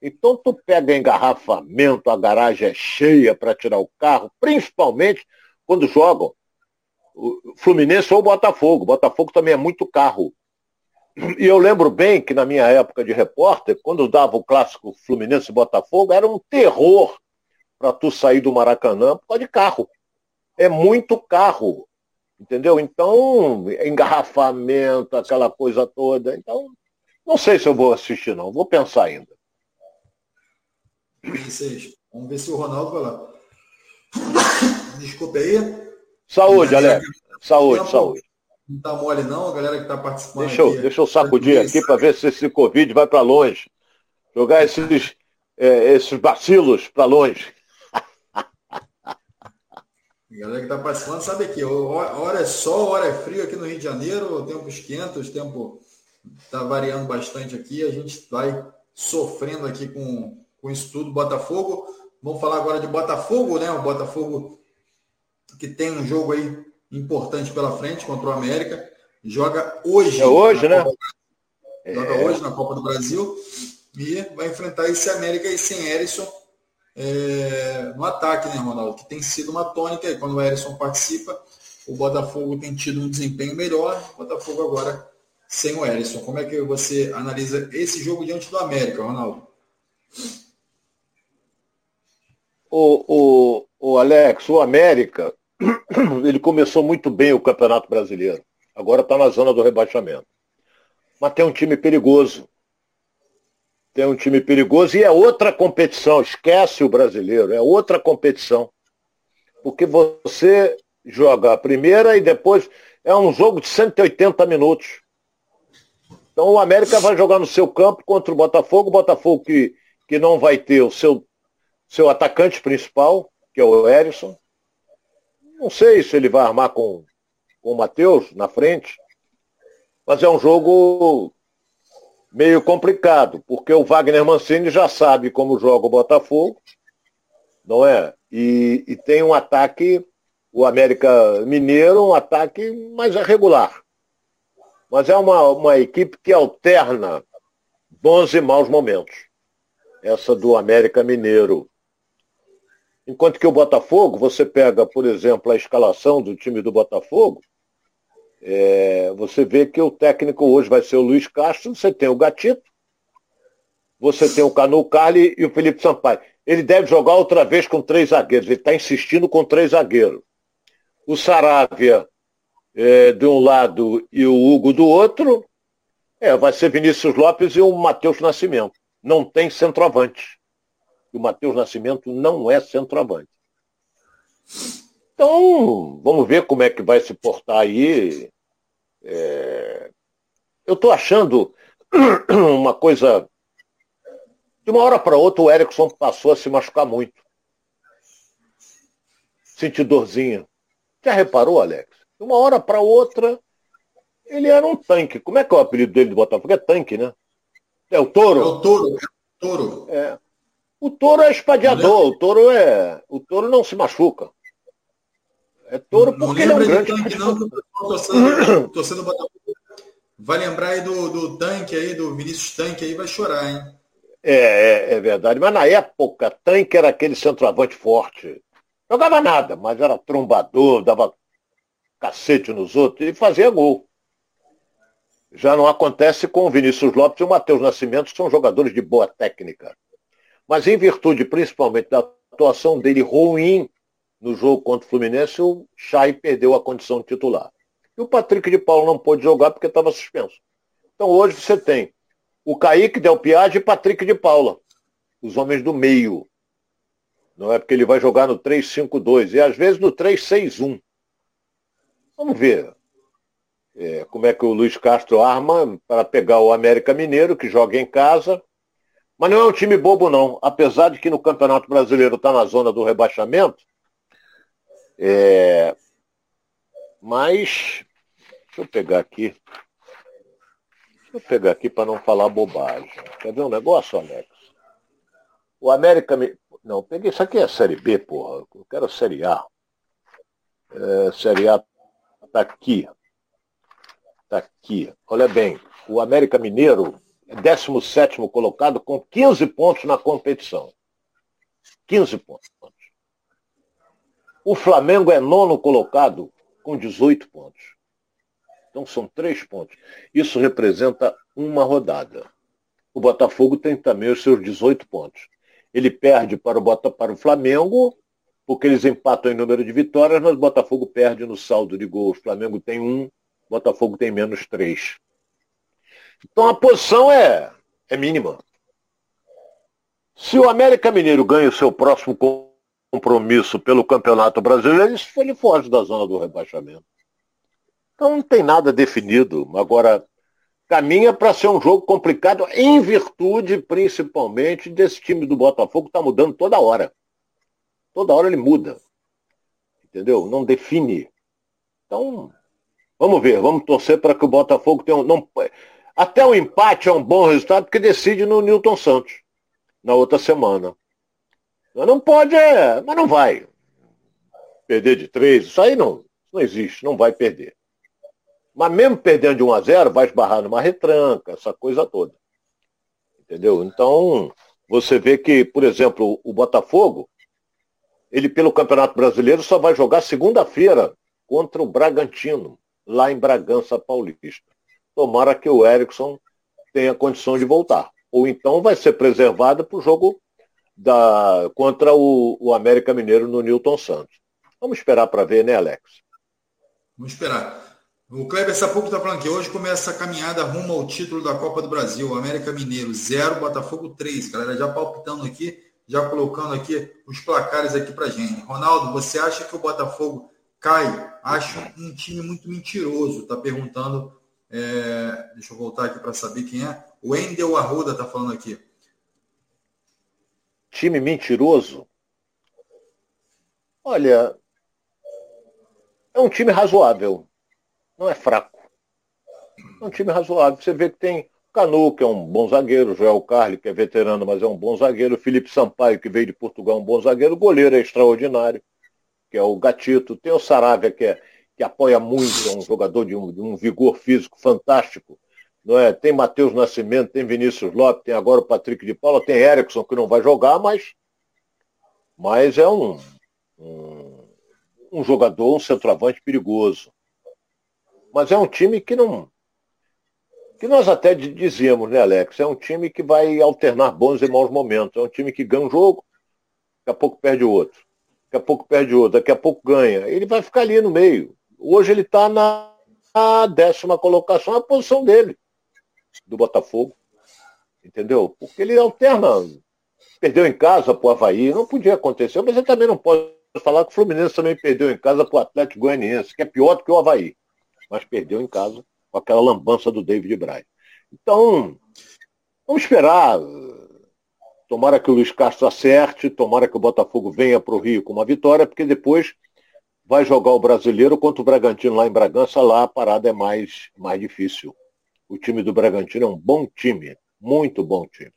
Então tu pega engarrafamento, a garagem é cheia para tirar o carro, principalmente quando jogam Fluminense ou Botafogo. Botafogo também é muito carro. E eu lembro bem que na minha época de repórter, quando dava o clássico Fluminense e Botafogo, era um terror para tu sair do Maracanã por causa de carro. É muito carro. Entendeu? Então, engarrafamento, aquela coisa toda. Então, não sei se eu vou assistir, não. Vou pensar ainda. Vamos ver se o Ronaldo vai lá. Desculpa aí. Saúde, Alex. Saúde, saúde. Não tá mole não, a galera que está participando. Deixa eu, aqui, deixa eu sacudir aqui para ver se esse Covid vai para longe. Jogar esses, é, esses bacilos para longe. A galera que está participando sabe aqui, hora é sol, hora é frio aqui no Rio de Janeiro, o tempo esquenta, o tempo está variando bastante aqui, a gente vai sofrendo aqui com, com isso tudo. Botafogo, vamos falar agora de Botafogo, né? O Botafogo que tem um jogo aí importante pela frente contra o América. Joga hoje. É hoje, né? Copa, joga é. hoje na Copa do Brasil e vai enfrentar esse América aí sem Erisson é, no ataque, né, Ronaldo? Que tem sido uma tônica e quando o Erisson participa, o Botafogo tem tido um desempenho melhor, o Botafogo agora sem o Erisson. Como é que você analisa esse jogo diante do América, Ronaldo? O, o, o Alex, o América, ele começou muito bem o Campeonato Brasileiro. Agora está na zona do rebaixamento. Mas tem um time perigoso tem um time perigoso e é outra competição, esquece o brasileiro, é outra competição. Porque você joga a primeira e depois é um jogo de 180 minutos. Então o América vai jogar no seu campo contra o Botafogo, o Botafogo que, que não vai ter o seu, seu atacante principal, que é o Erisson. Não sei se ele vai armar com, com o Matheus na frente, mas é um jogo meio complicado, porque o Wagner Mancini já sabe como joga o Botafogo, não é? E, e tem um ataque, o América Mineiro, um ataque mais irregular. Mas é uma, uma equipe que alterna bons e maus momentos. Essa do América Mineiro. Enquanto que o Botafogo, você pega, por exemplo, a escalação do time do Botafogo, é, você vê que o técnico hoje vai ser o Luiz Castro, você tem o Gatito, você tem o Canu Carli e o Felipe Sampaio. Ele deve jogar outra vez com três zagueiros, ele está insistindo com três zagueiros. O Saravia é, de um lado e o Hugo do outro, é, vai ser Vinícius Lopes e o Matheus Nascimento. Não tem centroavante. o Matheus Nascimento não é centroavante. Então, vamos ver como é que vai se portar aí. É... Eu estou achando uma coisa. De uma hora para outra, o Erickson passou a se machucar muito. Sentir dorzinha. Já reparou, Alex? De uma hora para outra, ele era um tanque. Como é que é o apelido dele do Botafogo? É tanque, né? É o touro? É o touro. É o touro. É. O touro é espadiador, o touro é. O touro não se machuca. É touro porque ele é um grande. Tanque, não, torcendo, torcendo Botafogo. Vai lembrar aí do, do tanque aí, do Vinícius Tanque aí, vai chorar, hein? É, é, é, verdade. Mas na época, tanque era aquele centroavante forte. Jogava nada, mas era trombador, dava cacete nos outros e fazia gol. Já não acontece com o Vinícius Lopes e o Matheus Nascimento, que são jogadores de boa técnica. Mas em virtude principalmente da atuação dele ruim no jogo contra o Fluminense, o Chay perdeu a condição de titular. E o Patrick de Paulo não pôde jogar porque estava suspenso. Então hoje você tem o Kaique Del Piage e Patrick de Paula, os homens do meio. Não é porque ele vai jogar no 3-5-2 e às vezes no 3-6-1. Vamos ver é, como é que o Luiz Castro arma para pegar o América Mineiro, que joga em casa. Mas não é um time bobo, não. Apesar de que no Campeonato Brasileiro está na zona do rebaixamento. É... Mas, deixa eu pegar aqui. Deixa eu pegar aqui para não falar bobagem. Quer ver um negócio, Alex? O América. Não, peguei. Isso aqui é Série B, porra. Eu quero Série A. É, série A tá aqui. Tá aqui. Olha bem. O América Mineiro é 17 colocado com 15 pontos na competição. 15 pontos. O Flamengo é nono colocado com 18 pontos. Então são três pontos. Isso representa uma rodada. O Botafogo tem também os seus 18 pontos. Ele perde para o, Bota, para o Flamengo, porque eles empatam em número de vitórias, mas o Botafogo perde no saldo de gols. O Flamengo tem um, o Botafogo tem menos três. Então a posição é, é mínima. Se o América Mineiro ganha o seu próximo compromisso pelo Campeonato Brasileiro, ele foge da zona do rebaixamento. Então não tem nada definido. Agora, caminha para ser um jogo complicado em virtude, principalmente, desse time do Botafogo que está mudando toda hora. Toda hora ele muda. Entendeu? Não define. Então, vamos ver, vamos torcer para que o Botafogo tenha um. Não, até o empate é um bom resultado, porque decide no Newton Santos na outra semana. Não pode, é, mas não vai. Perder de três, isso aí não, não existe, não vai perder. Mas mesmo perdendo de 1 a 0, vai esbarrar numa retranca, essa coisa toda. Entendeu? Então, você vê que, por exemplo, o Botafogo, ele pelo Campeonato Brasileiro só vai jogar segunda-feira contra o Bragantino, lá em Bragança Paulista. Tomara que o Erickson tenha condição de voltar. Ou então vai ser preservado para o jogo da, contra o, o América Mineiro no Newton Santos. Vamos esperar para ver, né, Alex? Vamos esperar. O Kleber Sapuco está falando que hoje começa a caminhada rumo ao título da Copa do Brasil. América Mineiro 0, Botafogo 3. Galera já palpitando aqui, já colocando aqui os placares aqui para gente. Ronaldo, você acha que o Botafogo cai? Acho um time muito mentiroso. Está perguntando. É... deixa eu voltar aqui para saber quem é. O Wendel Arruda está falando aqui time mentiroso? Olha, é um time razoável. Não é fraco. É um time razoável. Você vê que tem Canu, que é um bom zagueiro, Joel Carli, que é veterano, mas é um bom zagueiro, Felipe Sampaio, que veio de Portugal, um bom zagueiro, o goleiro é extraordinário, que é o Gatito, tem o Saravia, que, é, que apoia muito, é um jogador de um, de um vigor físico fantástico, não é? Tem Matheus Nascimento, tem Vinícius Lopes, tem agora o Patrick de Paula, tem Erickson que não vai jogar, mas, mas é um, um, um jogador, um centroavante perigoso. Mas é um time que não. Que nós até dizíamos, né, Alex? É um time que vai alternar bons e maus momentos. É um time que ganha um jogo, daqui a pouco perde o outro. Daqui a pouco perde outro, daqui a pouco ganha. Ele vai ficar ali no meio. Hoje ele está na décima colocação, é a posição dele do Botafogo. Entendeu? Porque ele alterna Perdeu em casa para o Havaí, não podia acontecer, mas ele também não pode falar que o Fluminense também perdeu em casa para o Atlético Goianiense, que é pior do que o Havaí, mas perdeu em casa com aquela lambança do David Braz. Então, vamos esperar. Tomara que o Luiz Castro acerte, tomara que o Botafogo venha para o Rio com uma vitória, porque depois vai jogar o brasileiro contra o Bragantino lá em Bragança, lá a parada é mais, mais difícil. O time do Bragantino é um bom time, muito bom time.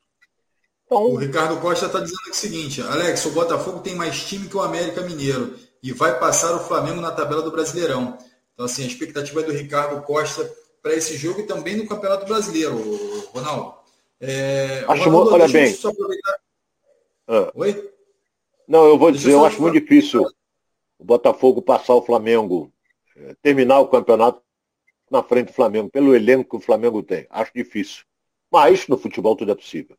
Então... O Ricardo Costa está dizendo o seguinte, Alex, o Botafogo tem mais time que o América Mineiro e vai passar o Flamengo na tabela do Brasileirão. Então, assim, a expectativa é do Ricardo Costa para esse jogo e também no Campeonato Brasileiro, Ronaldo. É, acho Ronaldo, olha bem. Ah. Oi? Não, eu vou dizer, eu, acho muito difícil o Botafogo passar o Flamengo, é, terminar o campeonato na frente do Flamengo, pelo elenco que o Flamengo tem. Acho difícil. Mas no futebol tudo é possível.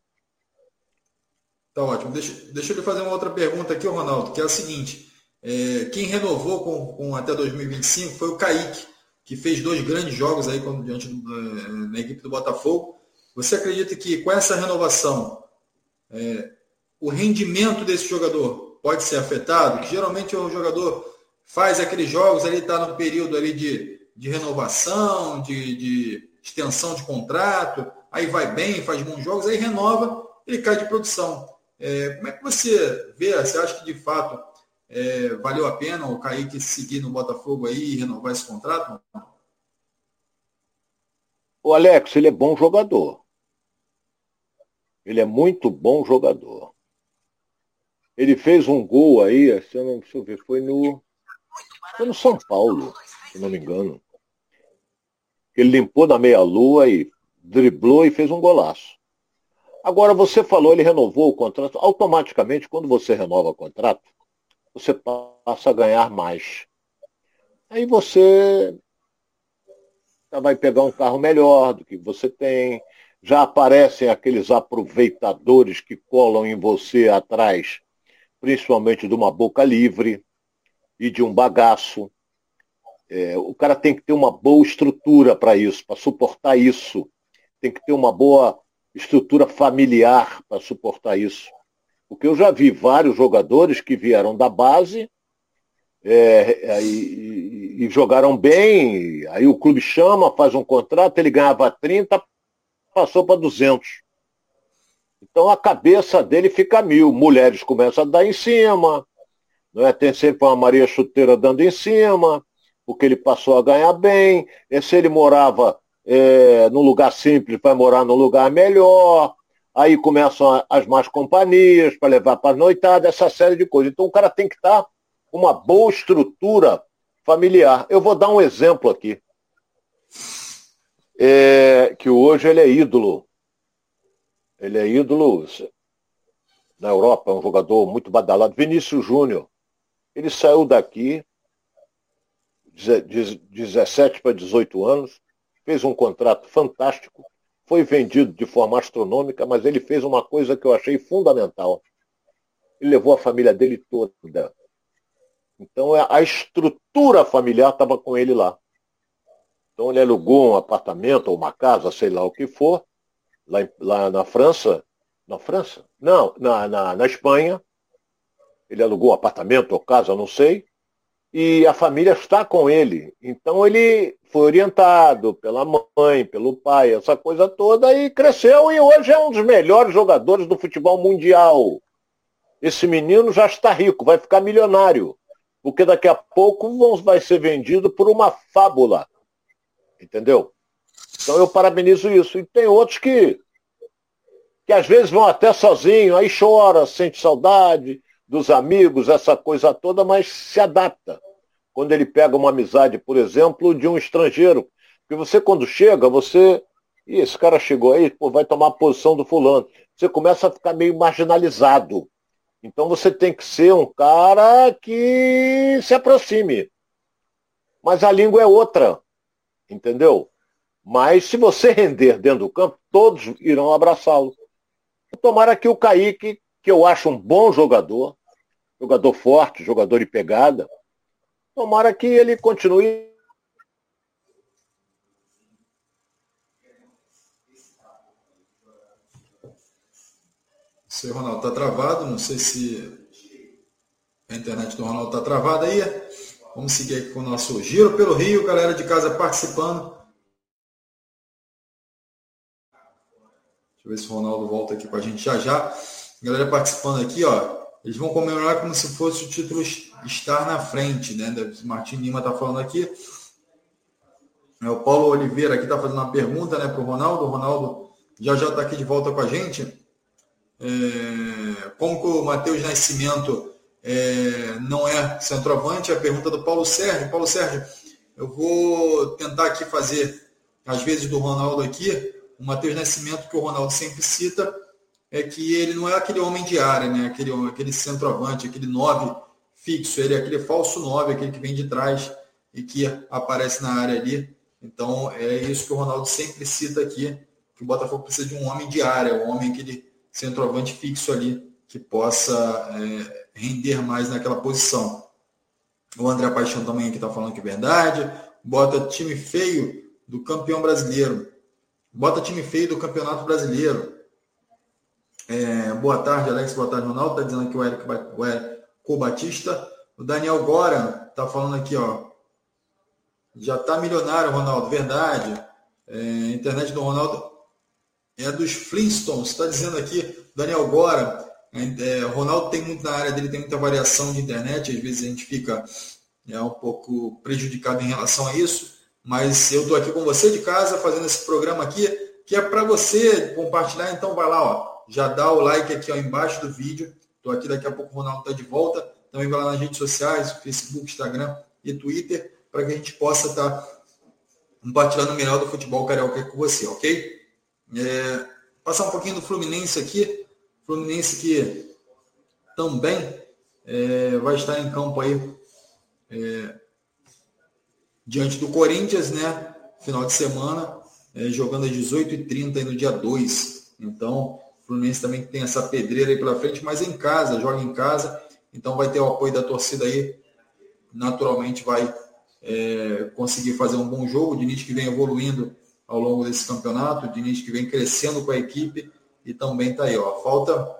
Tá ótimo. Deixa, deixa eu lhe fazer uma outra pergunta aqui, Ronaldo, que é a seguinte. É, quem renovou com, com, até 2025 foi o Kaique, que fez dois grandes jogos aí quando, diante do, é, na equipe do Botafogo. Você acredita que com essa renovação é, o rendimento desse jogador pode ser afetado? Que geralmente o jogador faz aqueles jogos, ali está no período ali de, de renovação, de, de extensão de contrato, aí vai bem, faz bons jogos, aí renova, ele cai de produção. É, como é que você vê? Você acha que de fato é, valeu a pena o Kaique seguir no Botafogo aí e renovar esse contrato? O Alex, ele é bom jogador. Ele é muito bom jogador. Ele fez um gol aí, se eu não, deixa eu ver, foi no, foi no São Paulo, se não me engano. Ele limpou na meia-lua e driblou e fez um golaço. Agora, você falou, ele renovou o contrato. Automaticamente, quando você renova o contrato, você passa a ganhar mais. Aí você vai pegar um carro melhor do que você tem. Já aparecem aqueles aproveitadores que colam em você atrás, principalmente de uma boca livre e de um bagaço. É, o cara tem que ter uma boa estrutura para isso, para suportar isso. Tem que ter uma boa estrutura familiar para suportar isso. Porque eu já vi vários jogadores que vieram da base é, e, e, jogaram bem, aí o clube chama, faz um contrato, ele ganhava 30, passou para 200. Então a cabeça dele fica mil. Mulheres começam a dar em cima, não é? tem sempre uma Maria Chuteira dando em cima, porque ele passou a ganhar bem. Se ele morava é, num lugar simples, vai morar num lugar melhor. Aí começam as más companhias para levar para noitada, essa série de coisas. Então o cara tem que estar com uma boa estrutura familiar. Eu vou dar um exemplo aqui. É, que hoje ele é ídolo. Ele é ídolo na Europa, um jogador muito badalado. Vinícius Júnior. Ele saiu daqui, 17 para 18 anos, fez um contrato fantástico, foi vendido de forma astronômica, mas ele fez uma coisa que eu achei fundamental. Ele levou a família dele toda. Então é, a estrutura familiar estava com ele lá. Então ele alugou um apartamento ou uma casa, sei lá o que for, lá, lá na França. Na França? Não, na, na, na Espanha. Ele alugou um apartamento ou casa, não sei e a família está com ele. Então ele foi orientado pela mãe, pelo pai, essa coisa toda, e cresceu e hoje é um dos melhores jogadores do futebol mundial. Esse menino já está rico, vai ficar milionário, porque daqui a pouco vai ser vendido por uma fábula. Entendeu? Então eu parabenizo isso. E tem outros que, que às vezes vão até sozinho, aí chora, sente saudade, dos amigos, essa coisa toda, mas se adapta. Quando ele pega uma amizade, por exemplo, de um estrangeiro. Porque você, quando chega, você. E esse cara chegou aí, pô, vai tomar a posição do fulano. Você começa a ficar meio marginalizado. Então você tem que ser um cara que se aproxime. Mas a língua é outra. Entendeu? Mas se você render dentro do campo, todos irão abraçá-lo. Tomara que o Kaique, que eu acho um bom jogador, jogador forte, jogador de pegada. Tomara que ele continue. sei, Ronaldo, está travado. Não sei se a internet do Ronaldo está travada aí. Vamos seguir aqui com o nosso Giro pelo Rio, galera de casa participando. Deixa eu ver se o Ronaldo volta aqui com a gente já já. Galera participando aqui, ó. Eles vão comemorar como se fosse o título estar na frente, né? Martin Lima está falando aqui. É, o Paulo Oliveira aqui está fazendo uma pergunta né, para o Ronaldo. O Ronaldo já já está aqui de volta com a gente. É, como que o Matheus Nascimento é, não é centroavante? A pergunta do Paulo Sérgio. Paulo Sérgio, eu vou tentar aqui fazer, às vezes, do Ronaldo aqui, o Matheus Nascimento, que o Ronaldo sempre cita, é que ele não é aquele homem de área, né? aquele, aquele centroavante, aquele nove fixo, ele é aquele falso nove, aquele que vem de trás e que aparece na área ali. Então, é isso que o Ronaldo sempre cita aqui, que o Botafogo precisa de um homem de área, um homem, aquele centroavante fixo ali, que possa é, render mais naquela posição. O André Paixão também aqui está falando que é verdade. Bota time feio do campeão brasileiro. Bota time feio do campeonato brasileiro. É, boa tarde, Alex. Boa tarde, Ronaldo. Está dizendo aqui o Eric, o Eric Batista. O Daniel Gora está falando aqui, ó. Já está milionário, Ronaldo, verdade. É, internet do Ronaldo é dos Flintstones. Está dizendo aqui, Daniel Gora. É, o Ronaldo tem muito na área dele, tem muita variação de internet. Às vezes a gente fica é, um pouco prejudicado em relação a isso. Mas eu estou aqui com você de casa, fazendo esse programa aqui, que é para você compartilhar. Então vai lá, ó, já dá o like aqui ó, embaixo do vídeo. Estou aqui, daqui a pouco o Ronaldo está de volta. Também vai lá nas redes sociais, Facebook, Instagram e Twitter para que a gente possa estar tá compartilhando o melhor do futebol carioca com você, ok? É, passar um pouquinho do Fluminense aqui. Fluminense que também é, vai estar em campo aí é, diante do Corinthians, né? Final de semana, é, jogando às 18h30 no dia 2. Então, Fluminense também tem essa pedreira aí pela frente, mas em casa, joga em casa. Então vai ter o apoio da torcida aí. Naturalmente vai é, conseguir fazer um bom jogo. O Diniz que vem evoluindo ao longo desse campeonato, o Diniz que vem crescendo com a equipe e também está aí. Ó, falta,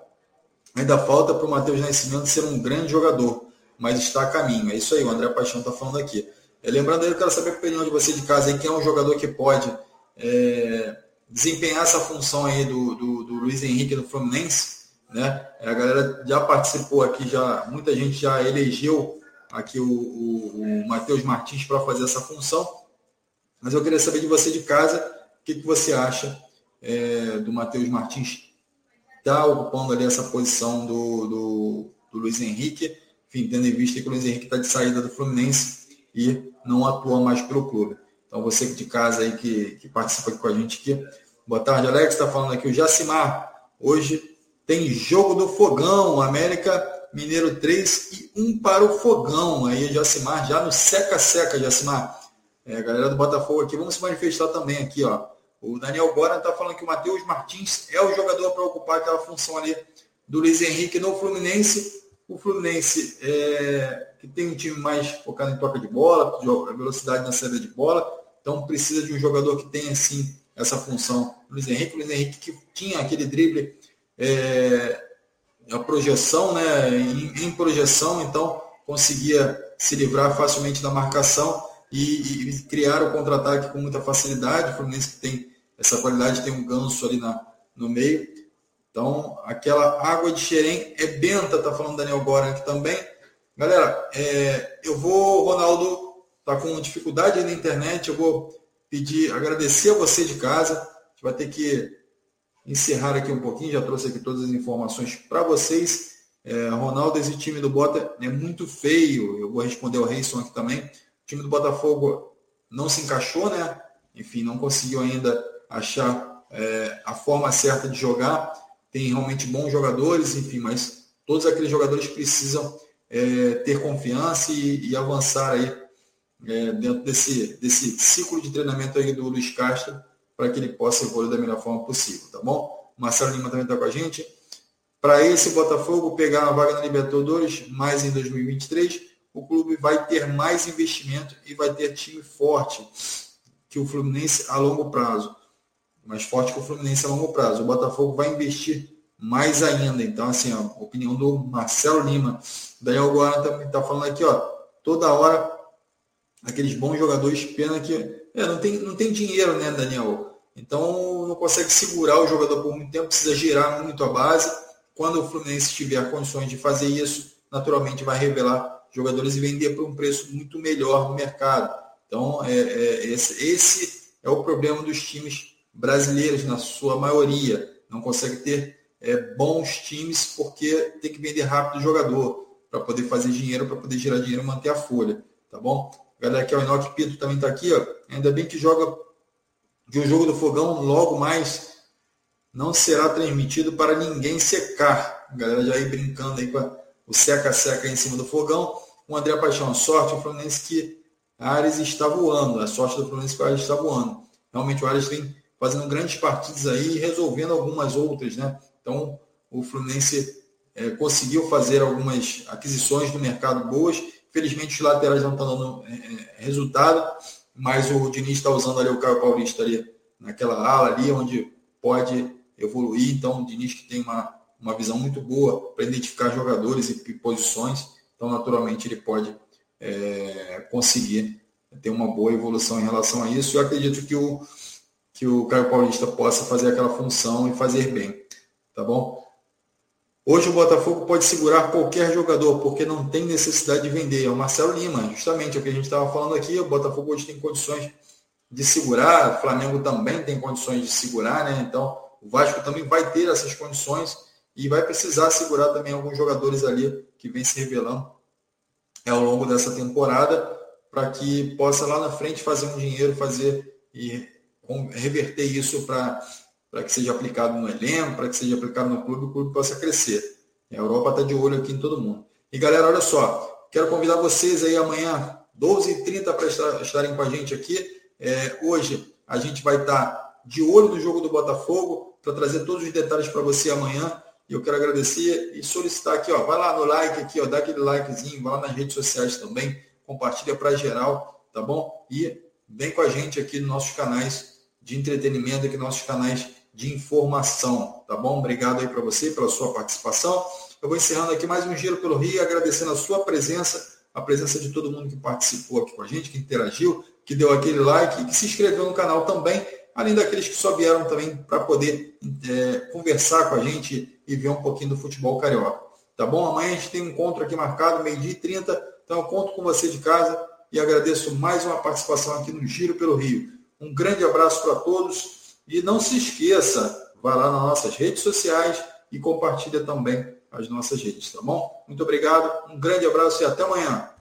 ainda falta para o Matheus Nascimento ser um grande jogador, mas está a caminho. É isso aí, o André Paixão está falando aqui. É, lembrando aí, eu quero saber a opinião de você de casa aí, quem é um jogador que pode é, desempenhar essa função aí do, do, do Luiz Henrique no Fluminense. Né? A galera já participou aqui, já muita gente já elegeu aqui o, o, o Matheus Martins para fazer essa função. Mas eu queria saber de você de casa, o que, que você acha é, do Matheus Martins tá ocupando ali essa posição do, do, do, Luiz Henrique, enfim, tendo em vista que o Luiz Henrique está de saída do Fluminense e não atua mais pelo clube. Então você de casa aí que, que participa aqui com a gente aqui. Boa tarde, Alex. Está falando aqui o Jacimar. Hoje tem jogo do fogão, América Mineiro 3 e um para o Fogão. Aí, Jacimar, já no seca-seca, Jacimar. É, galera do Botafogo aqui, vamos se manifestar também aqui, ó. O Daniel Gora está falando que o Matheus Martins é o jogador para ocupar aquela função ali do Luiz Henrique no Fluminense. O Fluminense é, que tem um time mais focado em toca de bola, velocidade na saída de bola, então precisa de um jogador que tenha assim essa função. Luiz Henrique, Luiz Henrique que tinha aquele drible é, a projeção, né, em, em, projeção, então conseguia se livrar facilmente da marcação e, e criar o contra-ataque com muita facilidade. O Fluminense que tem essa qualidade, tem um ganso ali na, no meio. Então, aquela água de xerém é benta, tá falando Daniel Goran aqui também. Galera, é, eu vou, Ronaldo, tá com dificuldade na internet, eu vou pedir, agradecer a você de casa. A gente vai ter que encerrar aqui um pouquinho, já trouxe aqui todas as informações para vocês. É, Ronaldo, esse time do Bota é muito feio. Eu vou responder ao Reison aqui também. O time do Botafogo não se encaixou, né? Enfim, não conseguiu ainda achar é, a forma certa de jogar. Tem realmente bons jogadores, enfim, mas todos aqueles jogadores precisam é, ter confiança e, e avançar aí é, dentro desse, desse ciclo de treinamento aí do Luiz Castro para que ele possa evoluir da melhor forma possível, tá bom? Marcelo Lima também está com a gente. Para esse Botafogo pegar a vaga na Libertadores, mais em 2023, o clube vai ter mais investimento e vai ter time forte que o Fluminense a longo prazo. Mais forte que o Fluminense a longo prazo. O Botafogo vai investir mais ainda. Então, assim, a opinião do Marcelo Lima. Daniel Guarda também está falando aqui, ó, toda hora aqueles bons jogadores, pena que é, não, tem, não tem dinheiro, né, Daniel? Então não consegue segurar o jogador por muito tempo, precisa girar muito a base. Quando o Fluminense tiver condições de fazer isso, naturalmente vai revelar jogadores e vender por um preço muito melhor no mercado. Então, é, é, esse, esse é o problema dos times brasileiros, na sua maioria. Não consegue ter é, bons times porque tem que vender rápido o jogador para poder fazer dinheiro, para poder gerar dinheiro e manter a folha. Tá bom? Galera, aqui, o Enoque Pinto também está aqui. Ó. Ainda bem que joga que o jogo do fogão logo mais não será transmitido para ninguém secar. A galera já aí brincando aí com a, o seca-seca em cima do fogão. O André Paixão, sorte o Fluminense que Ares está voando. A sorte do Fluminense que Ares está voando. Realmente o Ares vem fazendo grandes partidas aí e resolvendo algumas outras, né? Então o Fluminense é, conseguiu fazer algumas aquisições no mercado boas. Felizmente os laterais não estão dando é, é, resultado, mas o Diniz está usando ali o Caio Paulista ali naquela ala ali, onde pode evoluir. Então o Diniz que tem uma, uma visão muito boa para identificar jogadores e posições, então naturalmente ele pode é, conseguir ter uma boa evolução em relação a isso. Eu acredito que o, que o Caio Paulista possa fazer aquela função e fazer bem. Tá bom? Hoje o Botafogo pode segurar qualquer jogador, porque não tem necessidade de vender. É o Marcelo Lima, justamente o que a gente estava falando aqui. O Botafogo hoje tem condições de segurar, o Flamengo também tem condições de segurar, né? Então o Vasco também vai ter essas condições e vai precisar segurar também alguns jogadores ali que vem se revelando ao longo dessa temporada para que possa lá na frente fazer um dinheiro, fazer e reverter isso para para que seja aplicado no elenco, para que seja aplicado no clube, o clube possa crescer. A Europa está de olho aqui em todo mundo. E galera, olha só, quero convidar vocês aí amanhã, 12h30, para estarem com a gente aqui. É, hoje a gente vai estar de olho no jogo do Botafogo, para trazer todos os detalhes para você amanhã. E eu quero agradecer e solicitar aqui, ó, vai lá no like aqui, ó, dá aquele likezinho, vai lá nas redes sociais também, compartilha para geral, tá bom? E vem com a gente aqui nos nossos canais de entretenimento, aqui nossos canais de informação, tá bom? Obrigado aí para você pela sua participação. Eu vou encerrando aqui mais um giro pelo Rio, agradecendo a sua presença, a presença de todo mundo que participou aqui com a gente, que interagiu, que deu aquele like que se inscreveu no canal também, além daqueles que só vieram também para poder é, conversar com a gente e ver um pouquinho do futebol carioca. Tá bom? Amanhã a gente tem um encontro aqui marcado, meio-dia e 30, então eu conto com você de casa e agradeço mais uma participação aqui no Giro pelo Rio. Um grande abraço para todos e não se esqueça, vá lá nas nossas redes sociais e compartilha também as nossas redes, tá bom? Muito obrigado, um grande abraço e até amanhã.